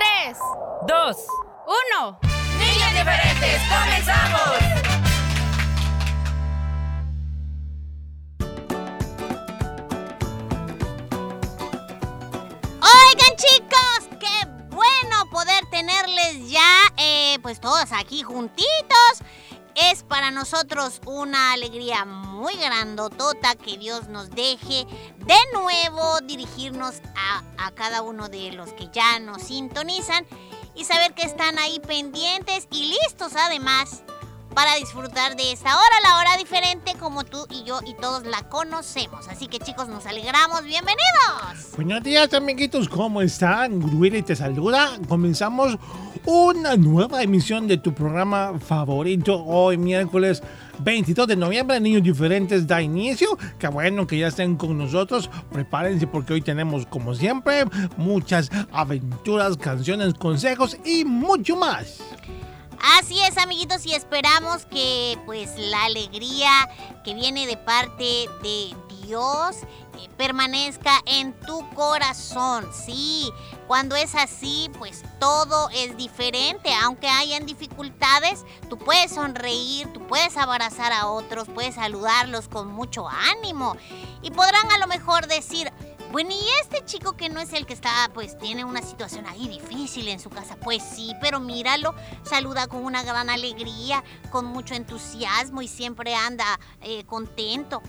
tres, dos, uno. niños diferentes, comenzamos. Oigan chicos, qué bueno poder tenerles ya, eh, pues todos aquí juntitos. Es para nosotros una alegría muy grandotota que Dios nos deje de nuevo dirigirnos a, a cada uno de los que ya nos sintonizan y saber que están ahí pendientes y listos además para disfrutar de esta hora, la hora diferente como tú y yo y todos la conocemos. Así que chicos, nos alegramos, bienvenidos. Buenos días, amiguitos, ¿cómo están? Willy te saluda. Comenzamos una nueva emisión de tu programa favorito hoy, miércoles 22 de noviembre. Niños diferentes da inicio. Qué bueno que ya estén con nosotros. Prepárense porque hoy tenemos, como siempre, muchas aventuras, canciones, consejos y mucho más. Así es, amiguitos, y esperamos que pues la alegría que viene de parte de Dios eh, permanezca en tu corazón. Sí, cuando es así, pues todo es diferente. Aunque hayan dificultades, tú puedes sonreír, tú puedes abrazar a otros, puedes saludarlos con mucho ánimo. Y podrán a lo mejor decir, bueno, y este chico que no es el que está, pues tiene una situación ahí difícil en su casa. Pues sí, pero míralo, saluda con una gran alegría, con mucho entusiasmo y siempre anda eh, contento.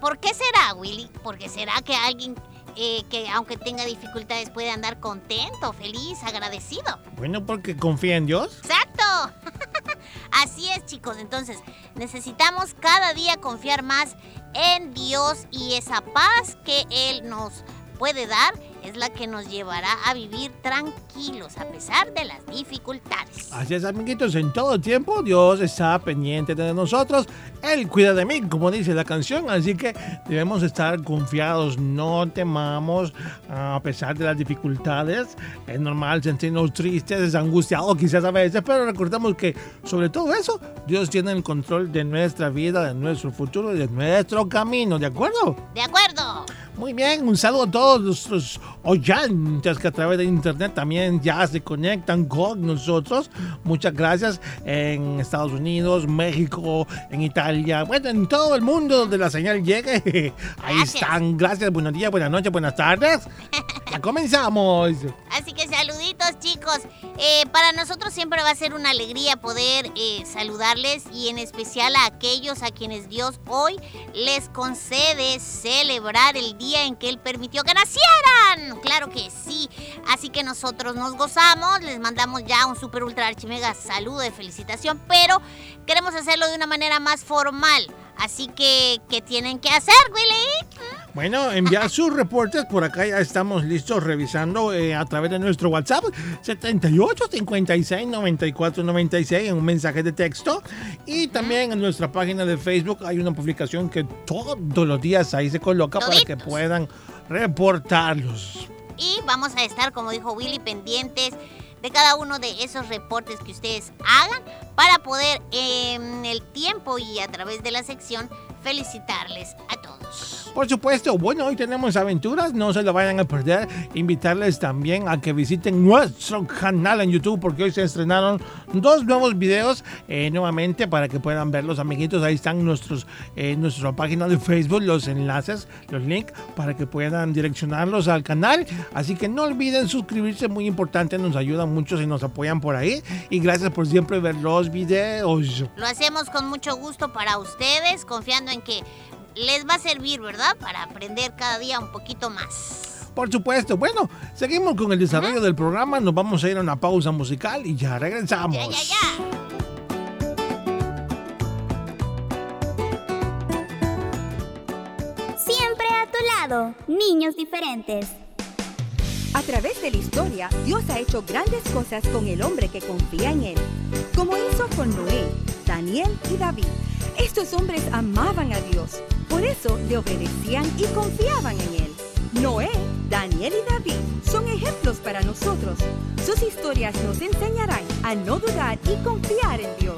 ¿Por qué será, Willy? Porque será que alguien eh, que aunque tenga dificultades puede andar contento, feliz, agradecido. Bueno, porque confía en Dios. ¡Exacto! Así es, chicos. Entonces, necesitamos cada día confiar más en Dios y esa paz que Él nos puede dar es la que nos llevará a vivir tranquilos a pesar de las dificultades. Así es, amiguitos, en todo tiempo Dios está pendiente de nosotros. Él cuida de mí, como dice la canción, así que debemos estar confiados, no temamos a pesar de las dificultades. Es normal sentirnos tristes, angustiados quizás a veces, pero recordemos que sobre todo eso, Dios tiene el control de nuestra vida, de nuestro futuro y de nuestro camino, ¿de acuerdo? ¿De acuerdo? Muy bien, un saludo a todos nuestros oyentes que a través de internet también ya se conectan con nosotros. Muchas gracias en Estados Unidos, México, en Italia, bueno, en todo el mundo donde la señal llegue. Ahí Gracias. están. Gracias, buenos días, buenas noches, buenas tardes. Ya comenzamos. Así que saluditos chicos. Eh, para nosotros siempre va a ser una alegría poder eh, saludarles y en especial a aquellos a quienes Dios hoy les concede celebrar el día en que Él permitió que nacieran. Claro que sí. Así que nosotros nos gozamos, les mandamos ya un super ultra archimega saludo de felicitación, pero queremos hacerlo de una manera más formal. Así que, ¿qué tienen que hacer, Willy? Bueno, enviar sus reportes. Por acá ya estamos listos revisando eh, a través de nuestro WhatsApp 78 56 94 96 en un mensaje de texto. Y también en nuestra página de Facebook hay una publicación que todos los días ahí se coloca para que puedan reportarlos. Y vamos a estar, como dijo Willy, pendientes de cada uno de esos reportes que ustedes hagan para poder en el tiempo y a través de la sección felicitarles a todos. Por supuesto, bueno, hoy tenemos aventuras, no se lo vayan a perder. Invitarles también a que visiten nuestro canal en YouTube porque hoy se estrenaron dos nuevos videos eh, nuevamente para que puedan verlos, amiguitos. Ahí están nuestros, eh, nuestra página de Facebook, los enlaces, los links para que puedan direccionarlos al canal. Así que no olviden suscribirse, muy importante, nos ayudan mucho si nos apoyan por ahí. Y gracias por siempre ver los videos. Lo hacemos con mucho gusto para ustedes, confiando en que les va a servir, ¿verdad? Para aprender cada día un poquito más. Por supuesto. Bueno, seguimos con el desarrollo del programa. Nos vamos a ir a una pausa musical y ya regresamos. Ya, ya, ya. Siempre a tu lado, niños diferentes. A través de la historia, Dios ha hecho grandes cosas con el hombre que confía en Él, con Noé, Daniel y David. Estos hombres amaban a Dios, por eso le obedecían y confiaban en Él. Noé, Daniel y David son ejemplos para nosotros. Sus historias nos enseñarán a no dudar y confiar en Dios.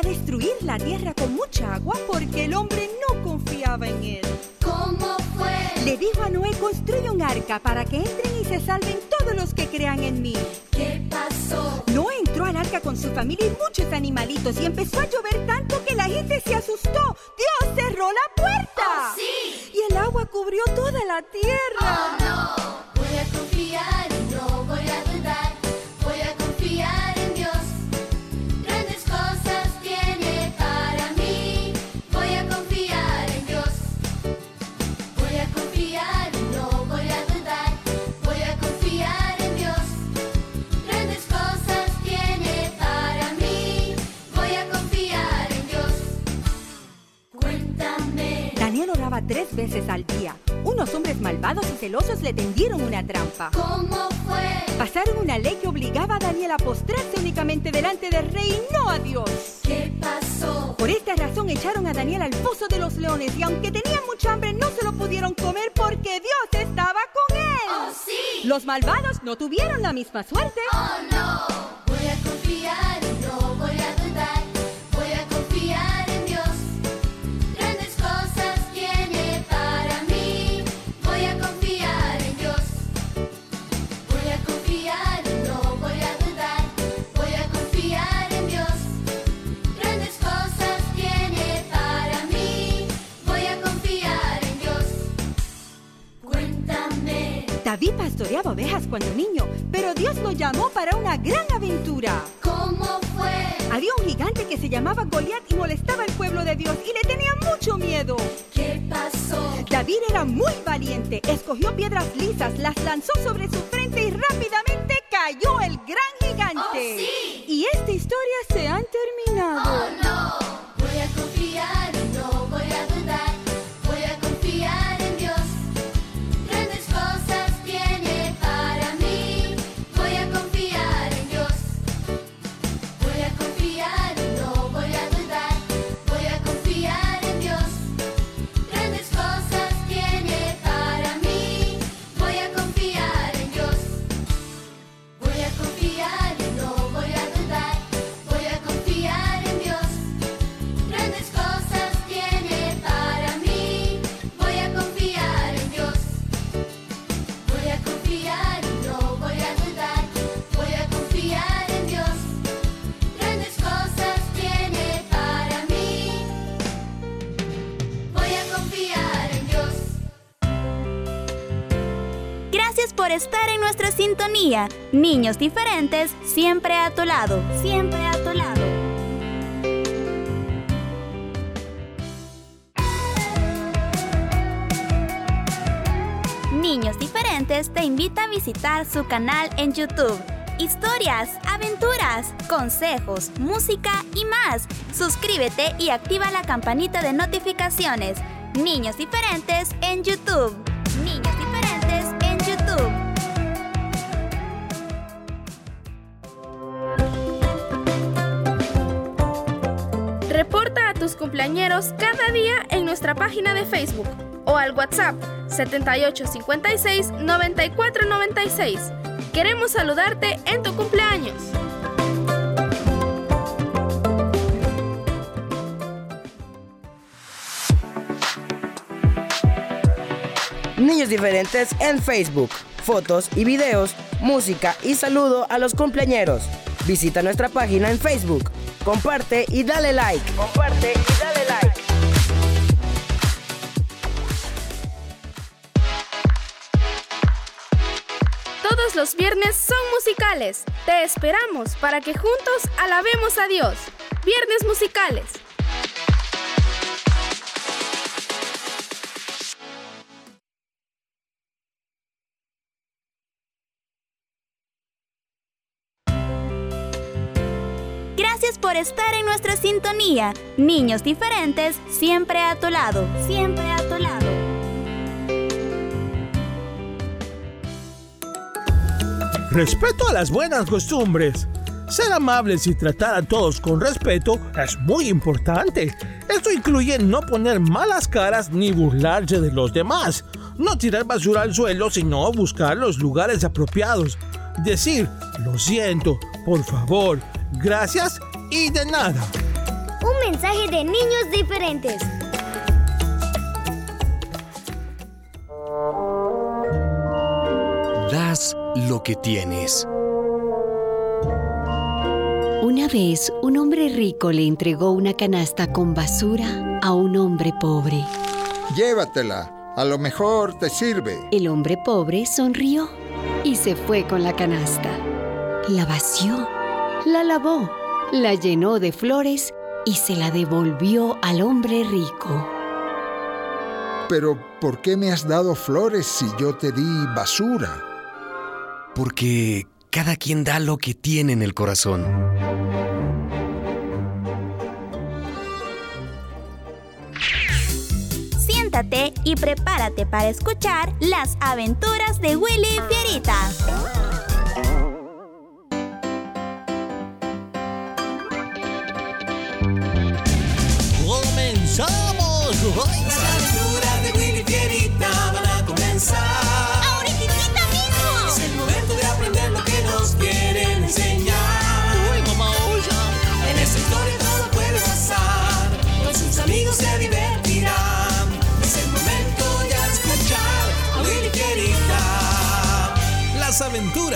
A destruir la tierra con mucha agua porque el hombre no confiaba en Él. ¿Cómo fue? Le dijo a Noé, construye un arca para que entren y se salven todos los que crean en mí. ¿Qué pasó? Noé entró al arca con su familia y muchos animalitos y empezó a llover tanto que la gente se asustó. Dios cerró la puerta. Oh, sí. Y el agua cubrió toda la tierra. Oh no, tres veces al día. Unos hombres malvados y celosos le tendieron una trampa. ¿Cómo fue? Pasaron una ley que obligaba a Daniel a postrarse únicamente delante del rey y no a Dios. ¿Qué pasó? Por esta razón echaron a Daniel al foso de los leones y aunque tenían mucha hambre no se lo pudieron comer porque Dios estaba con él. Oh sí. Los malvados no tuvieron la misma suerte. Oh no, voy a confiar David pastoreaba ovejas cuando niño, pero Dios lo llamó para una gran aventura. ¿Cómo fue? Había un gigante que se llamaba Goliat y molestaba al pueblo de Dios y le tenía mucho miedo. ¿Qué pasó? David era muy valiente, escogió piedras lisas, las lanzó sobre su frente y rápidamente cayó el gran gigante. Oh, sí. Y esta historia se ha terminado. Oh no, estar en nuestra sintonía. Niños diferentes, siempre a tu lado. Siempre a tu lado. Niños diferentes te invita a visitar su canal en YouTube. Historias, aventuras, consejos, música y más. Suscríbete y activa la campanita de notificaciones. Niños diferentes en YouTube. Cumpleañeros cada día en nuestra página de Facebook o al WhatsApp 7856 9496. Queremos saludarte en tu cumpleaños. Niños diferentes en Facebook. Fotos y videos, música y saludo a los cumpleañeros. Visita nuestra página en Facebook. Comparte y dale like. Comparte y dale like. Todos los viernes son musicales. Te esperamos para que juntos alabemos a Dios. Viernes musicales. Por estar en nuestra sintonía. Niños diferentes, siempre a tu lado. Siempre a tu lado. Respeto a las buenas costumbres. Ser amables y tratar a todos con respeto es muy importante. Esto incluye no poner malas caras ni burlarse de los demás. No tirar basura al suelo, sino buscar los lugares apropiados. Decir, lo siento, por favor, gracias y de nada. Un mensaje de niños diferentes. Das lo que tienes. Una vez, un hombre rico le entregó una canasta con basura a un hombre pobre. Llévatela, a lo mejor te sirve. El hombre pobre sonrió y se fue con la canasta. La vació, la lavó, la llenó de flores y se la devolvió al hombre rico. Pero, ¿por qué me has dado flores si yo te di basura? Porque cada quien da lo que tiene en el corazón. Siéntate y prepárate para escuchar las aventuras de Willy Fierita.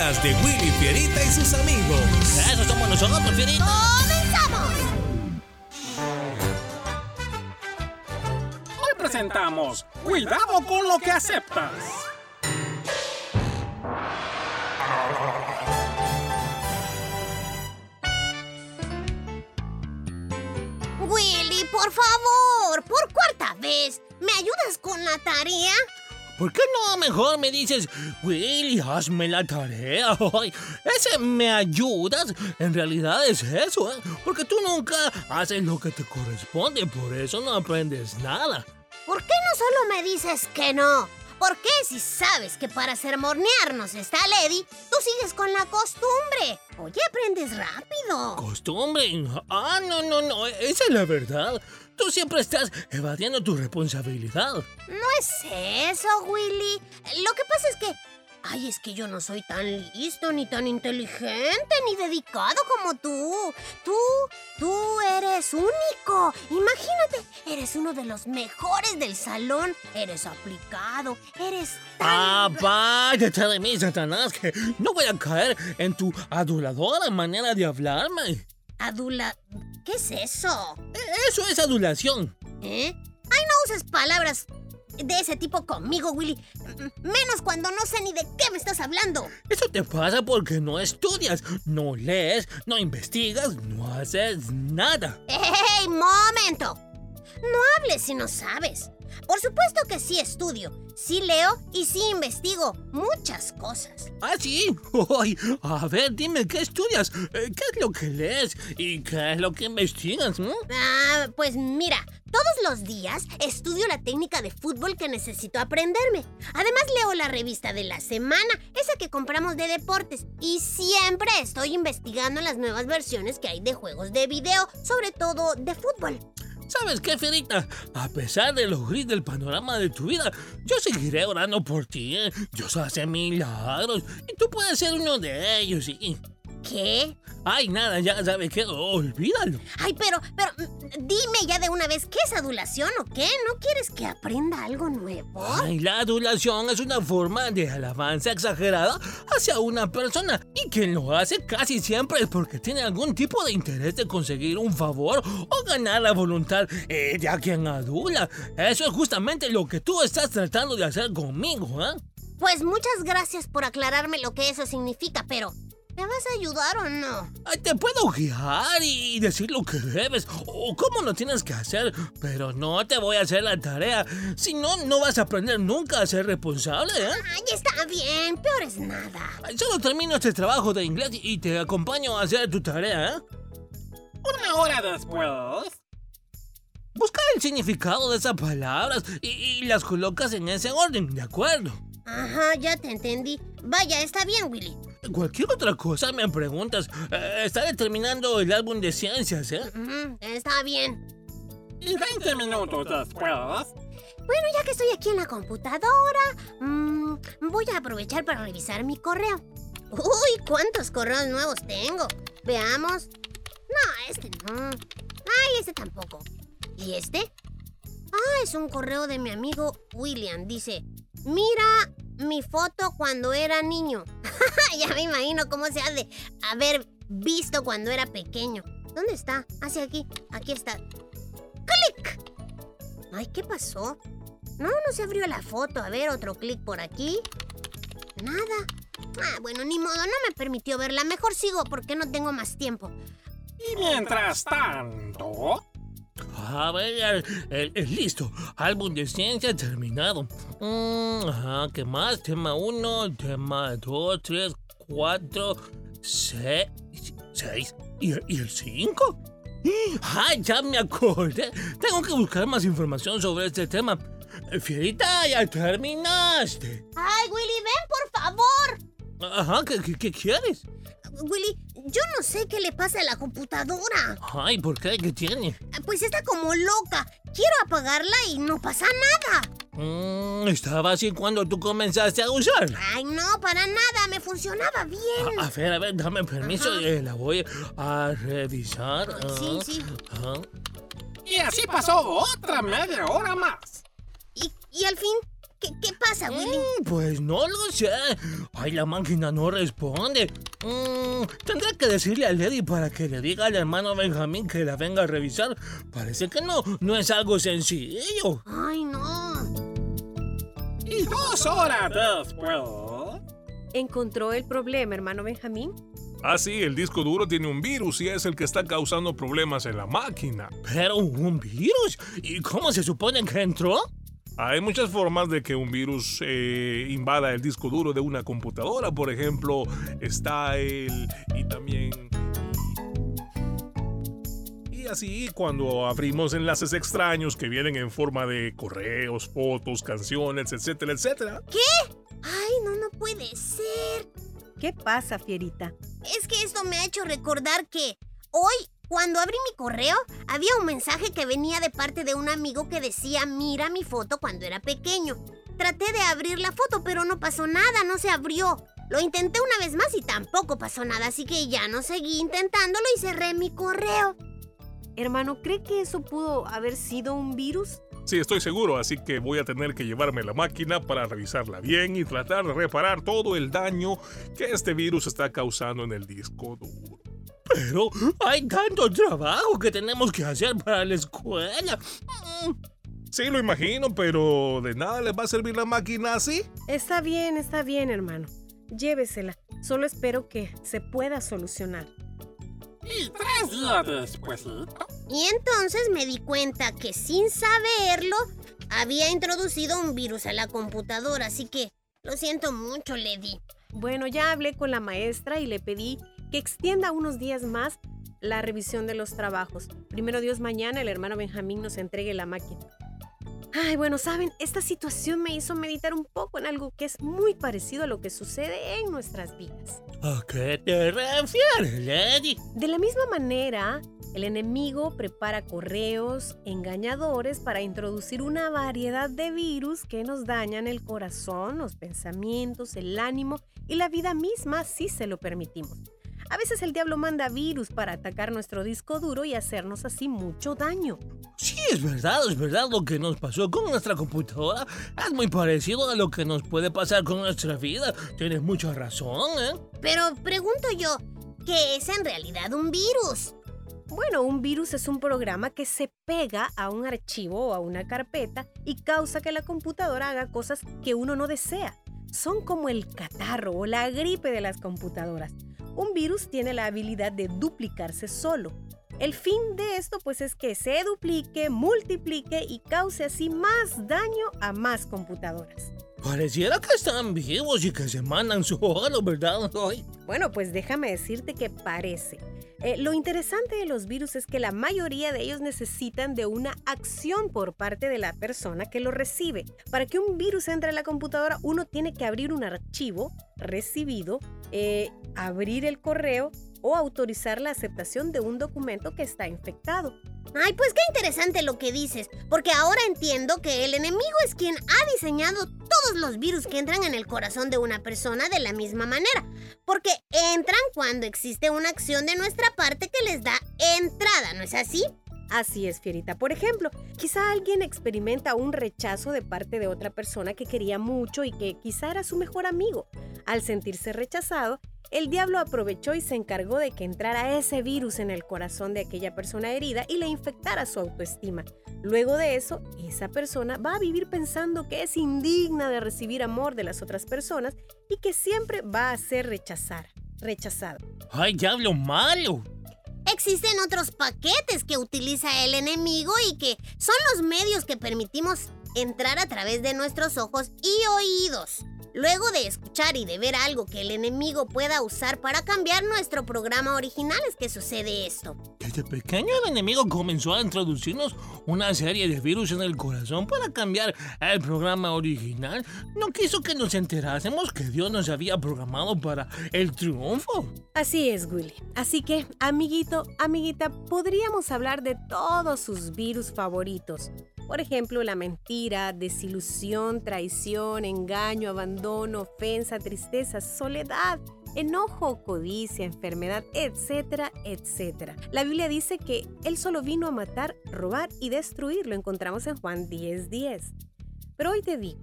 Aventuras de Willy Fierita y sus amigos. Eso somos nosotros, Fierita. ¡Comenzamos! Hoy presentamos Cuidado con lo que aceptas. Willy, por favor, por cuarta vez, ¿me ayudas con la tarea? ¿Por qué no mejor me dices, Willy, hazme la tarea? Ay, ese me ayudas, en realidad es eso, ¿eh? Porque tú nunca haces lo que te corresponde, por eso no aprendes nada. ¿Por qué no solo me dices que no? ¿Por qué si sabes que para sermonearnos está Lady, tú sigues con la costumbre? Oye, aprendes rápido. ¿Costumbre? Ah, no, no, no, esa es la verdad. Tú siempre estás evadiendo tu responsabilidad. No es eso, Willy. Lo que pasa es que... Ay, es que yo no soy tan listo, ni tan inteligente, ni dedicado como tú. Tú, tú eres único. Imagínate, eres uno de los mejores del salón. Eres aplicado, eres tan... Ah, váyate de mí, Satanás, que no voy a caer en tu aduladora manera de hablarme. Adula... ¿Qué es eso? Eso es adulación. ¿Eh? Ay, no uses palabras de ese tipo conmigo, Willy. Menos cuando no sé ni de qué me estás hablando. Eso te pasa porque no estudias, no lees, no investigas, no haces nada. ¡Ey, momento! No hables si no sabes. Por supuesto que sí estudio, sí leo y sí investigo muchas cosas. ¿Ah, sí? A ver, dime, ¿qué estudias? Eh, ¿Qué es lo que lees? ¿Y qué es lo que investigas? mm? Ah, pues mira, todos los días estudio la técnica de fútbol que necesito aprenderme. Además leo la revista de la semana, esa que compramos de deportes. Y siempre estoy investigando las nuevas versiones que hay de juegos de video, sobre todo de fútbol. ¿Sabes qué, Fierita? A pesar de lo gris del panorama de tu vida, yo seguiré orando por ti. ¿eh? Dios hace milagros y tú puedes ser uno de ellos. ¿Qué? Ay, nada, ya sabes que olvídalo. Ay, pero, pero, mm, dime ya de una vez, ¿qué es adulación o qué? ¿No quieres que aprenda algo nuevo? Ay, la adulación es una forma de alabanza exagerada hacia una persona y quien lo hace casi siempre es porque tiene algún tipo de interés de conseguir un favor o ganar la voluntad eh, de a quien adula. Eso es justamente lo que tú estás tratando de hacer conmigo, ¿eh? Pues muchas gracias por aclararme lo que eso significa, pero ¿me vas a ayudar o no? Ay, Te puedo guiar y decir lo que debes o cómo lo tienes que hacer, pero no te voy a hacer la tarea. Si no, no vas a aprender nunca a ser responsable, ¿eh? Ay, está bien, peor es nada. Ay, Solo termino este trabajo de inglés y te acompaño a hacer tu tarea, ¿eh? Una hora después. Busca el significado de esas palabras y, y las colocas en ese orden, ¿de acuerdo? Ajá, ya te entendí. Vaya, está bien, Willy. Cualquier otra cosa me preguntas. Eh, estaré terminando el álbum de ciencias, ¿eh? Está bien. Y 20 minutos después. Bueno, ya que estoy aquí en la computadora, mm, voy a aprovechar para revisar mi correo. Uy, cuántos correos nuevos tengo. Veamos. No, este no. Ay, este tampoco. ¿Y este? Ah, es un correo de mi amigo William. Dice, mira mi foto cuando era niño. ya me imagino cómo se ha de haber visto cuando era pequeño. ¿Dónde está? Hacia aquí. Aquí está. ¡Clic! Ay, ¿qué pasó? No, no se abrió la foto. A ver, otro clic por aquí. Nada. Ah, bueno, ni modo, no me permitió verla. Mejor sigo porque no tengo más tiempo. Y mientras tanto. A ver, eh, eh, listo. Álbum de ciencia terminado. Mm, ajá, ¿qué más? Tema 1, tema 2, 3, 4, 6. 6. ¿Y, y el 5? ¡Ah, ya me acordé! Tengo que buscar más información sobre este tema. Fierita, ya terminaste. Ay, Willy, ven, por favor. Ajá, ¿qué, qué, qué quieres? Willy, yo no sé qué le pasa a la computadora. Ay, ¿por qué? ¿Qué tiene? Pues está como loca. Quiero apagarla y no pasa nada. Mm, estaba así cuando tú comenzaste a usarla. Ay, no, para nada. Me funcionaba bien. A, a ver, a ver, dame permiso. eh, la voy a revisar. Sí, Ah, sí. ajá. Y así pasó otra media hora más. Y, y al fin, ¿qué, qué pasa, Willy? Mm, Pues no lo sé. Ay, la máquina no responde. Mm, tendré que decirle a Lady para que le diga al hermano Benjamín que la venga a revisar. Parece que no, no es algo sencillo. Ay, no. Y dos horas después. ¿Encontró el problema, hermano Benjamín? Ah, sí, el disco duro tiene un virus y es el que está causando problemas en la máquina. ¿Pero un virus? ¿Y cómo se supone que entró? Hay muchas formas de que un virus eh, invada el disco duro de una computadora. Por ejemplo, está el... y también... Y así, cuando abrimos enlaces extraños que vienen en forma de correos, fotos, canciones, etcétera, etcétera. ¿Qué? Ay, no, no puede ser. ¿Qué pasa, Fierita? Es que esto me ha hecho recordar que hoy, cuando abrí mi correo, había un mensaje que venía de parte de un amigo que decía, mira mi foto cuando era pequeño. Traté de abrir la foto, pero no pasó nada, no se abrió. Lo intenté una vez más y tampoco pasó nada, así que ya no seguí intentándolo y cerré mi correo. Hermano, ¿cree que eso pudo haber sido un virus? Sí, estoy seguro, así que voy a tener que llevarme la máquina para revisarla bien y tratar de reparar todo el daño que este virus está causando en el disco duro. Pero hay tanto trabajo que tenemos que hacer para la escuela. Mm, Sí, lo imagino, pero ¿de nada les va a servir la máquina así? Está bien, está bien, hermano. Llévesela. Solo espero que se pueda solucionar. Y tres días después. Y entonces me di cuenta que sin saberlo, había introducido un virus a la computadora, así que lo siento mucho, Lady. Bueno, ya hablé con la maestra y le pedí que extienda unos días más la revisión de los trabajos. Primero Dios, mañana el hermano Benjamín nos entregue la máquina. Ay, bueno, saben, esta situación me hizo meditar un poco en algo que es muy parecido a lo que sucede en nuestras vidas. ¿A qué te refieres, Lady? De la misma manera, el enemigo prepara correos engañadores para introducir una variedad de virus que nos dañan el corazón, los pensamientos, el ánimo y la vida misma si se lo permitimos. A veces el diablo manda virus para atacar nuestro disco duro y hacernos así mucho daño. Sí, es verdad, es verdad lo que nos pasó con nuestra computadora. Es muy parecido a lo que nos puede pasar con nuestra vida. Tienes mucha razón, ¿eh? Pero pregunto yo, ¿qué es en realidad un virus? Bueno, un virus es un programa que se pega a un archivo o a una carpeta y causa que la computadora haga cosas que uno no desea. Son como el catarro o la gripe de las computadoras. Un virus tiene la habilidad de duplicarse solo. El fin de esto pues es que se duplique, multiplique y cause así más daño a más computadoras. Pareciera que están vivos y que se mandan su oro, ¿verdad? Bueno, pues déjame decirte que parece. Eh, lo interesante de los virus es que la mayoría de ellos necesitan de una acción por parte de la persona que lo recibe. Para que un virus entre a la computadora, uno tiene que abrir un archivo recibido, eh, abrir el correo o autorizar la aceptación de un documento que está infectado. Ay, pues qué interesante lo que dices, porque ahora entiendo que el enemigo es quien ha diseñado todos los virus que entran en el corazón de una persona de la misma manera, porque entran cuando existe una acción de nuestra parte que les da entrada, ¿no es así? Así es, Fierita. Por ejemplo, quizá alguien experimenta un rechazo de parte de otra persona que quería mucho y que quizá era su mejor amigo. Al sentirse rechazado, el diablo aprovechó y se encargó de que entrara ese virus en el corazón de aquella persona herida y le infectara su autoestima. Luego de eso, esa persona va a vivir pensando que es indigna de recibir amor de las otras personas y que siempre va a ser rechazar, rechazado. ¡Ay, diablo malo! Existen otros paquetes que utiliza el enemigo y que son los medios que permitimos entrar a través de nuestros ojos y oídos. Luego de escuchar y de ver algo que el enemigo pueda usar para cambiar nuestro programa original es que sucede esto. Desde pequeño el enemigo comenzó a introducirnos una serie de virus en el corazón para cambiar el programa original. No quiso que nos enterásemos que Dios nos había programado para el triunfo. Así es, Willy. Así que, amiguito, amiguita, podríamos hablar de todos sus virus favoritos. Por ejemplo, la mentira, desilusión, traición, engaño, abandono, ofensa, tristeza, soledad, enojo, codicia, enfermedad, etcétera, etcétera. La Biblia dice que Él solo vino a matar, robar y destruir. Lo encontramos en Juan 10:10. 10. Pero hoy te digo,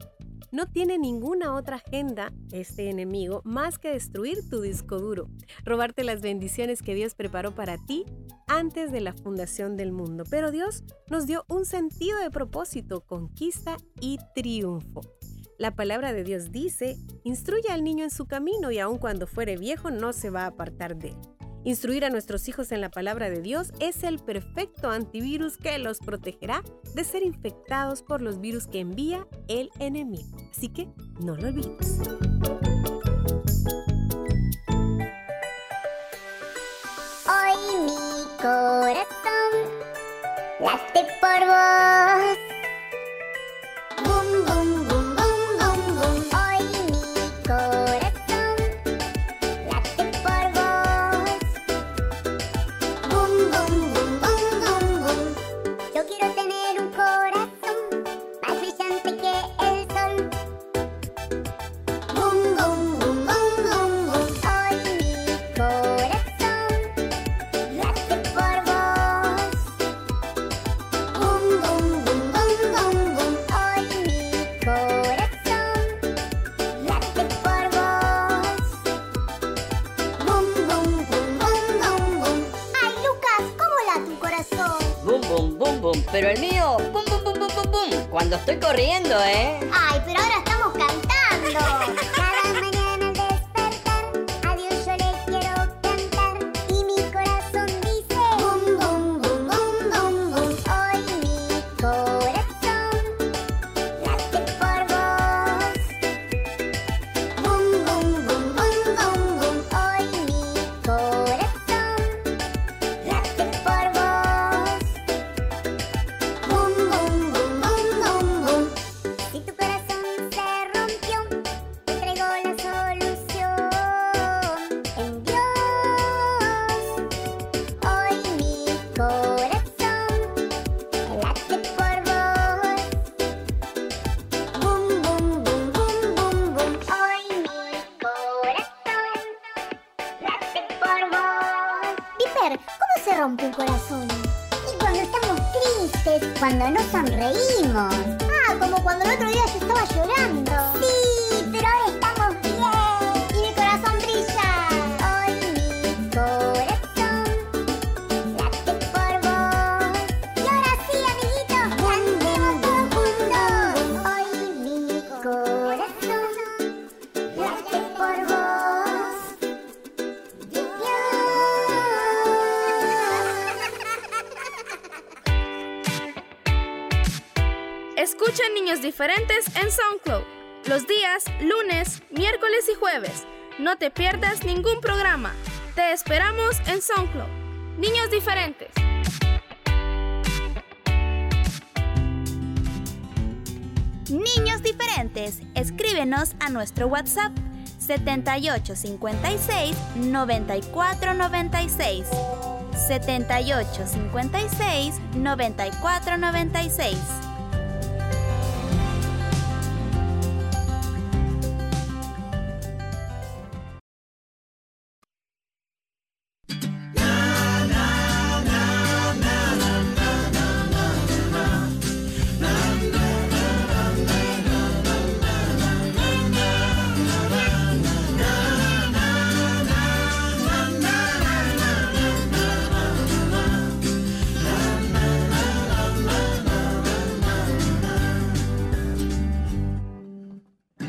no tiene ninguna otra agenda este enemigo más que destruir tu disco duro, robarte las bendiciones que Dios preparó para ti antes de la fundación del mundo. Pero Dios nos dio un sentido de propósito, conquista y triunfo. La palabra de Dios dice, instruye al niño en su camino y aun cuando fuere viejo no se va a apartar de él. Instruir a nuestros hijos en la palabra de Dios es el perfecto antivirus que los protegerá de ser infectados por los virus que envía el enemigo. Así que no lo olvides. Hoy mi corazón late por vos. Rompe corazón. Y cuando estamos tristes, cuando no sonreímos. Ah, como cuando el otro día yo estaba llorando. Sí, Niños Diferentes en SoundCloud los días lunes, miércoles y jueves. No te pierdas ningún programa. Te esperamos en SoundCloud. Niños Diferentes. Niños diferentes, escríbenos a nuestro WhatsApp 7856 9496. 7856 9496.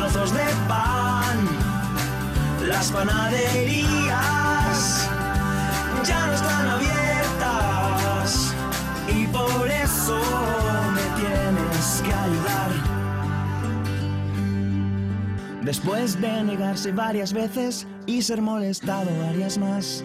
Trozos de pan. Las panaderías ya no están abiertas. Y por eso me tienes que ayudar. Después de negarse varias veces y ser molestado varias más.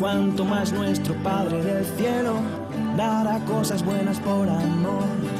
cuanto más nuestro Padre del cielo dará cosas buenas por amor.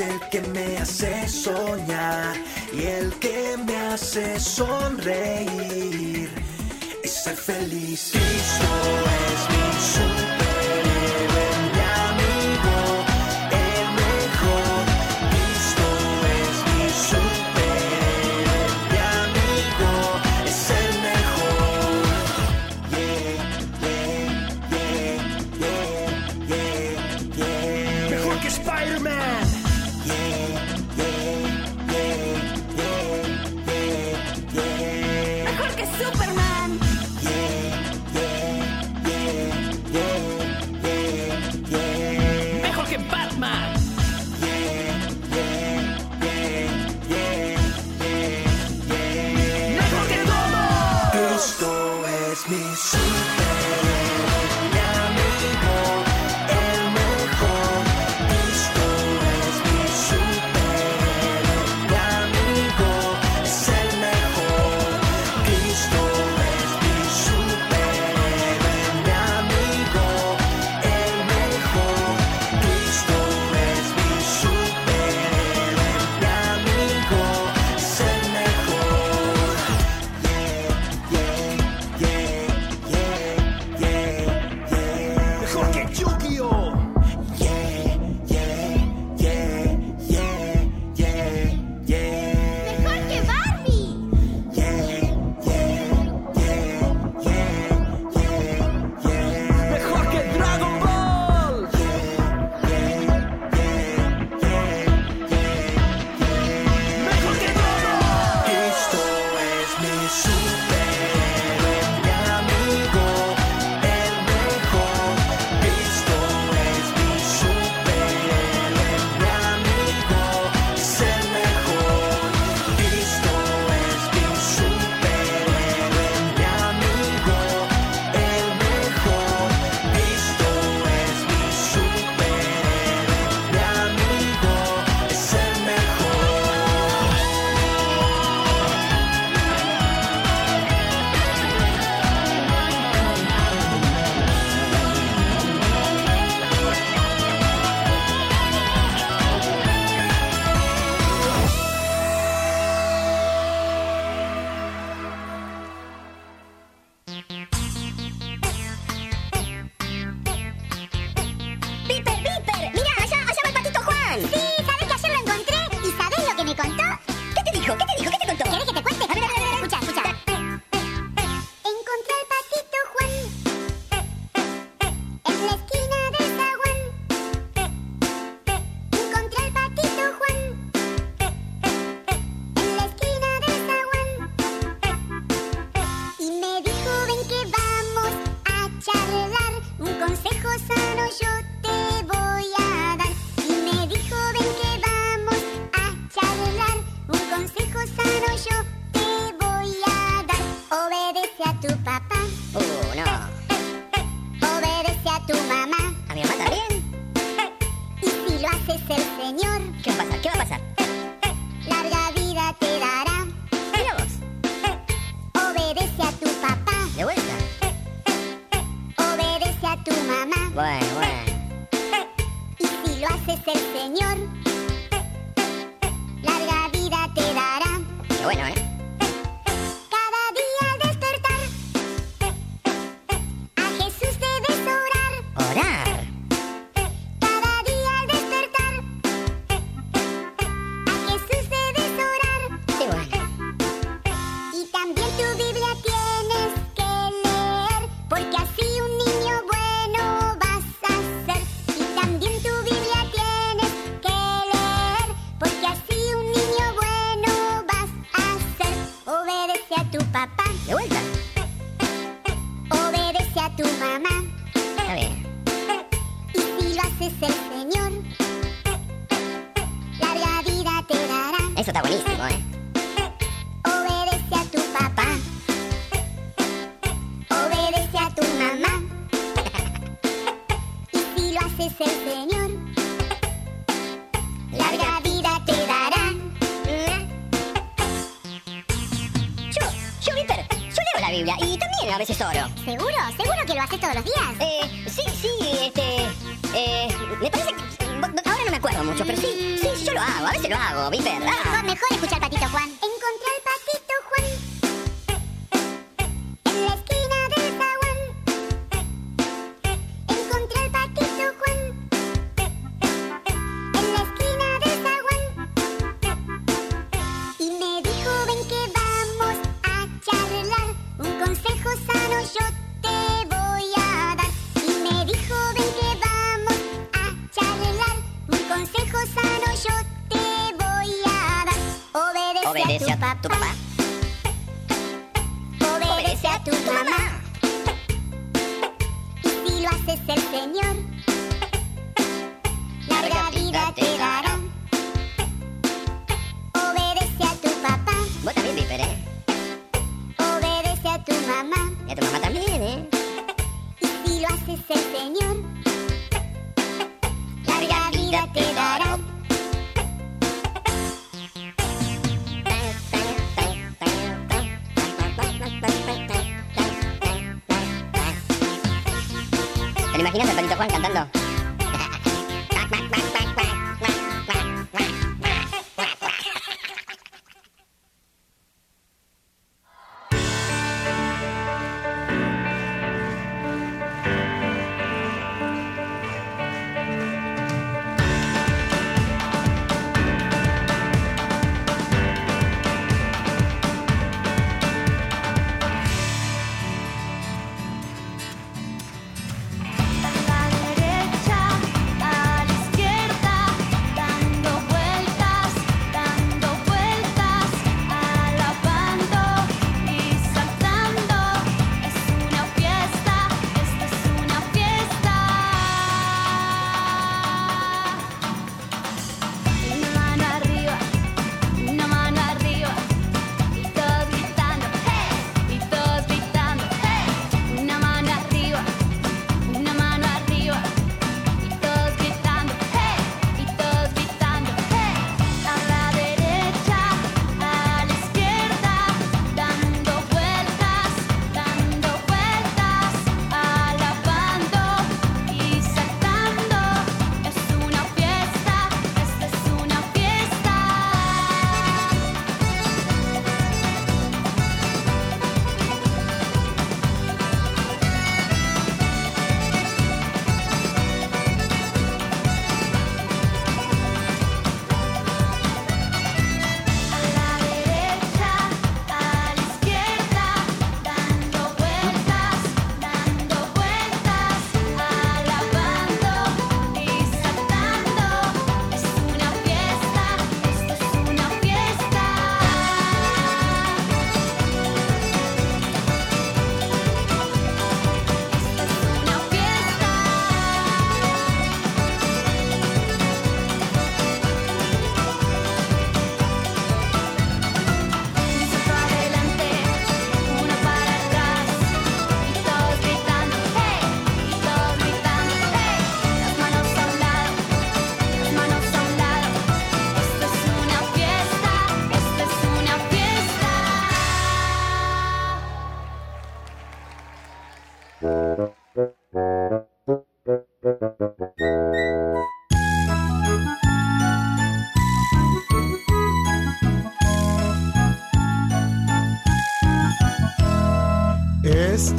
el que me hace soñar y el que me hace sonreír y ser feliz. Eh, sí, sí, este. Eh, me parece que. Ahora no me acuerdo mucho, pero sí, sí, yo lo hago, a veces lo hago, ¿viste? Ah. Mejor, mejor escuchar Patito Juan.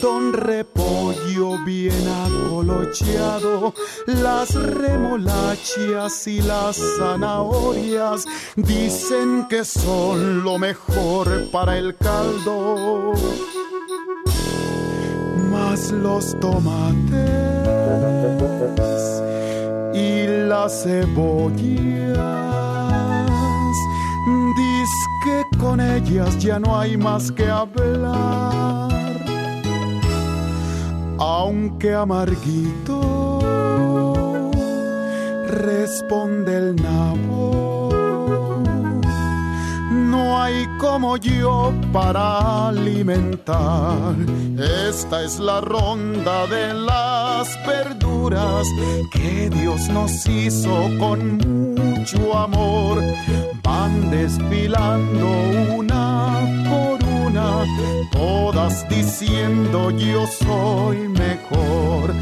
Don repollo bien acolocheado, las remolachas y las zanahorias dicen que son lo mejor para el caldo. Más los tomates y las cebollas, dice que con ellas ya no hay más que hablar que amarguito, responde el nabo. No hay como yo para alimentar. Esta es la ronda de las verduras que Dios nos hizo con mucho amor. Van desfilando una por todas diciendo yo soy mejor.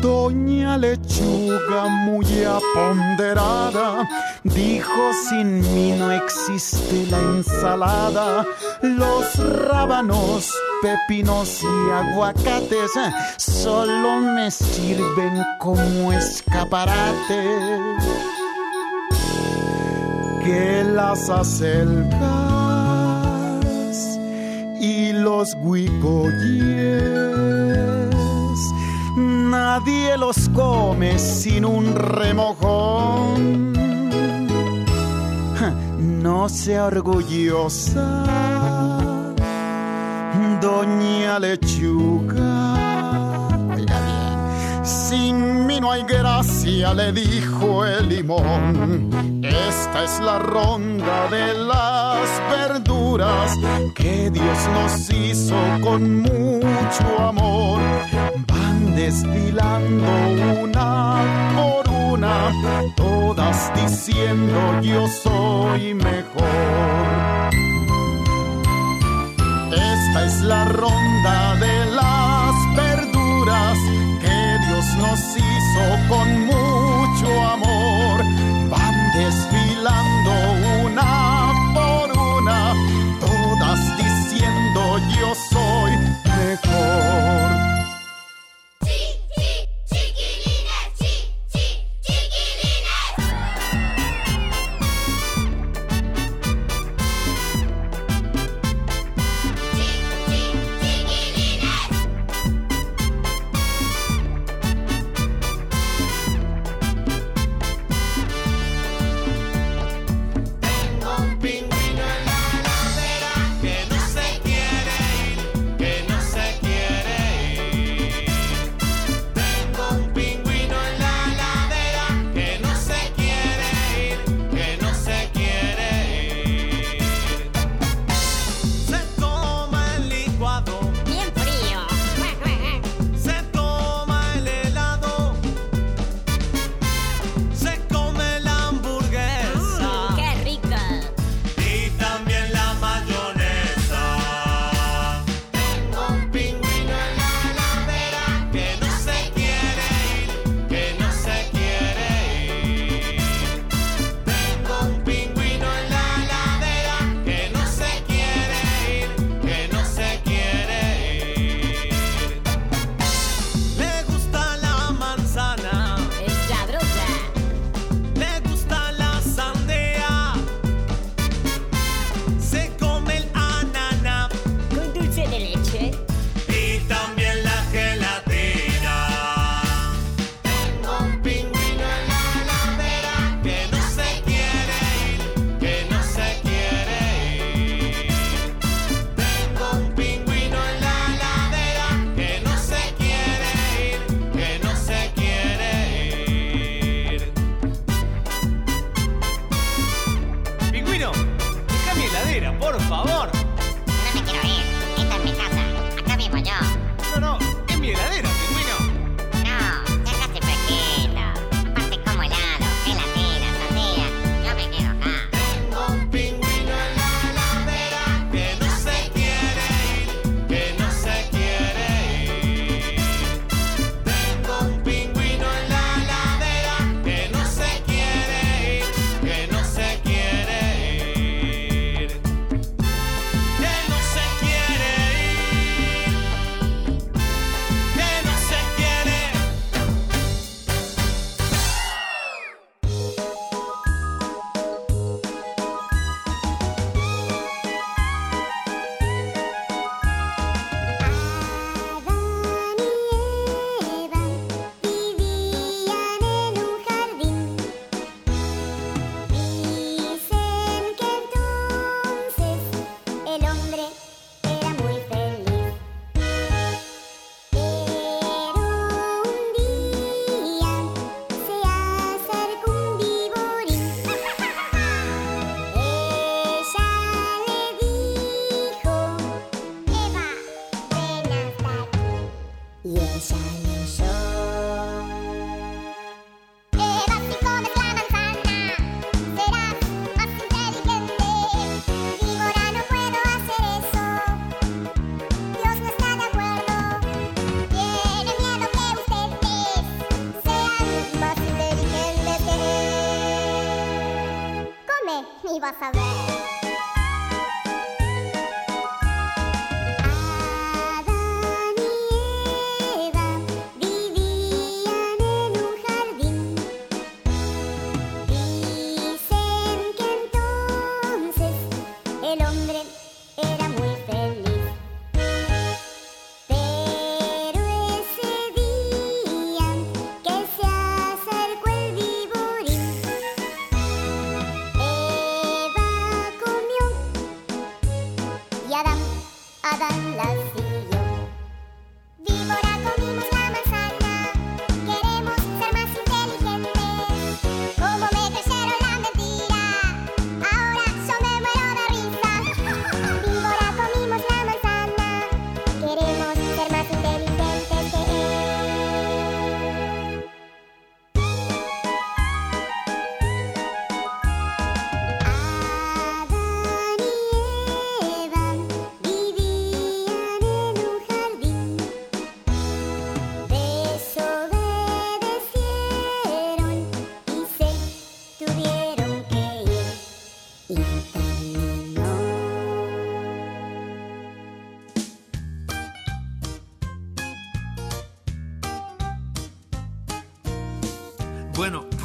Doña Lechuga muy aponderada dijo sin mí no existe la ensalada. Los rábanos, pepinos y aguacates solo me sirven como escaparate. Que las acelgas y los huicoyes nadie los come sin un remojón. No sea orgullosa, doña lechuga. Sin mí no hay gracia, le dijo el limón. Esta es la ronda de las verduras que Dios nos hizo con mucho amor. Van desfilando una por una, todas diciendo yo soy mejor. Esta es la ronda de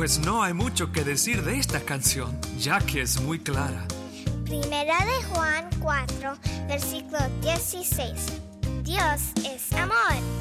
pues no hay mucho que decir de esta canción, ya que es muy clara. Primera de Juan 4, versículo 16. Dios es amor.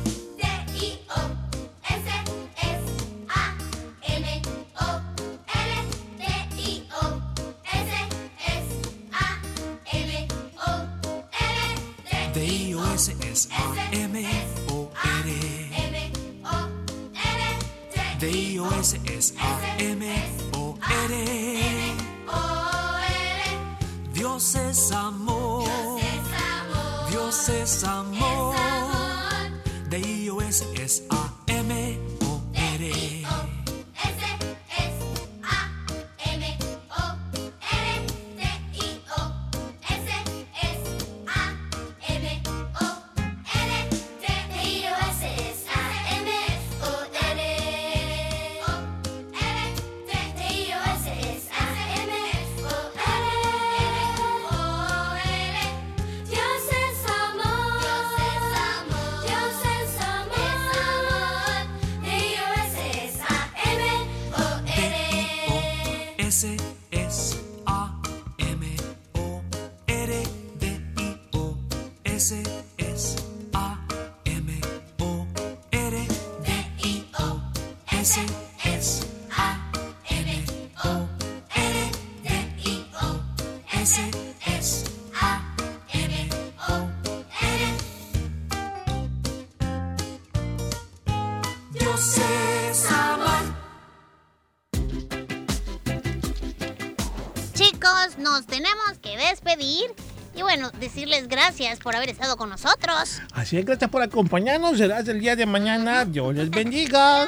Bueno, decirles gracias por haber estado con nosotros. Así es, gracias por acompañarnos. Será hasta el día de mañana. Dios les bendiga.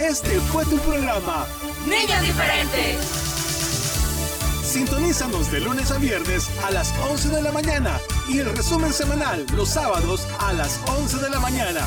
Este fue tu programa. Niños diferentes. Sintonízanos de lunes a viernes a las 11 de la mañana y el resumen semanal los sábados a las 11 de la mañana.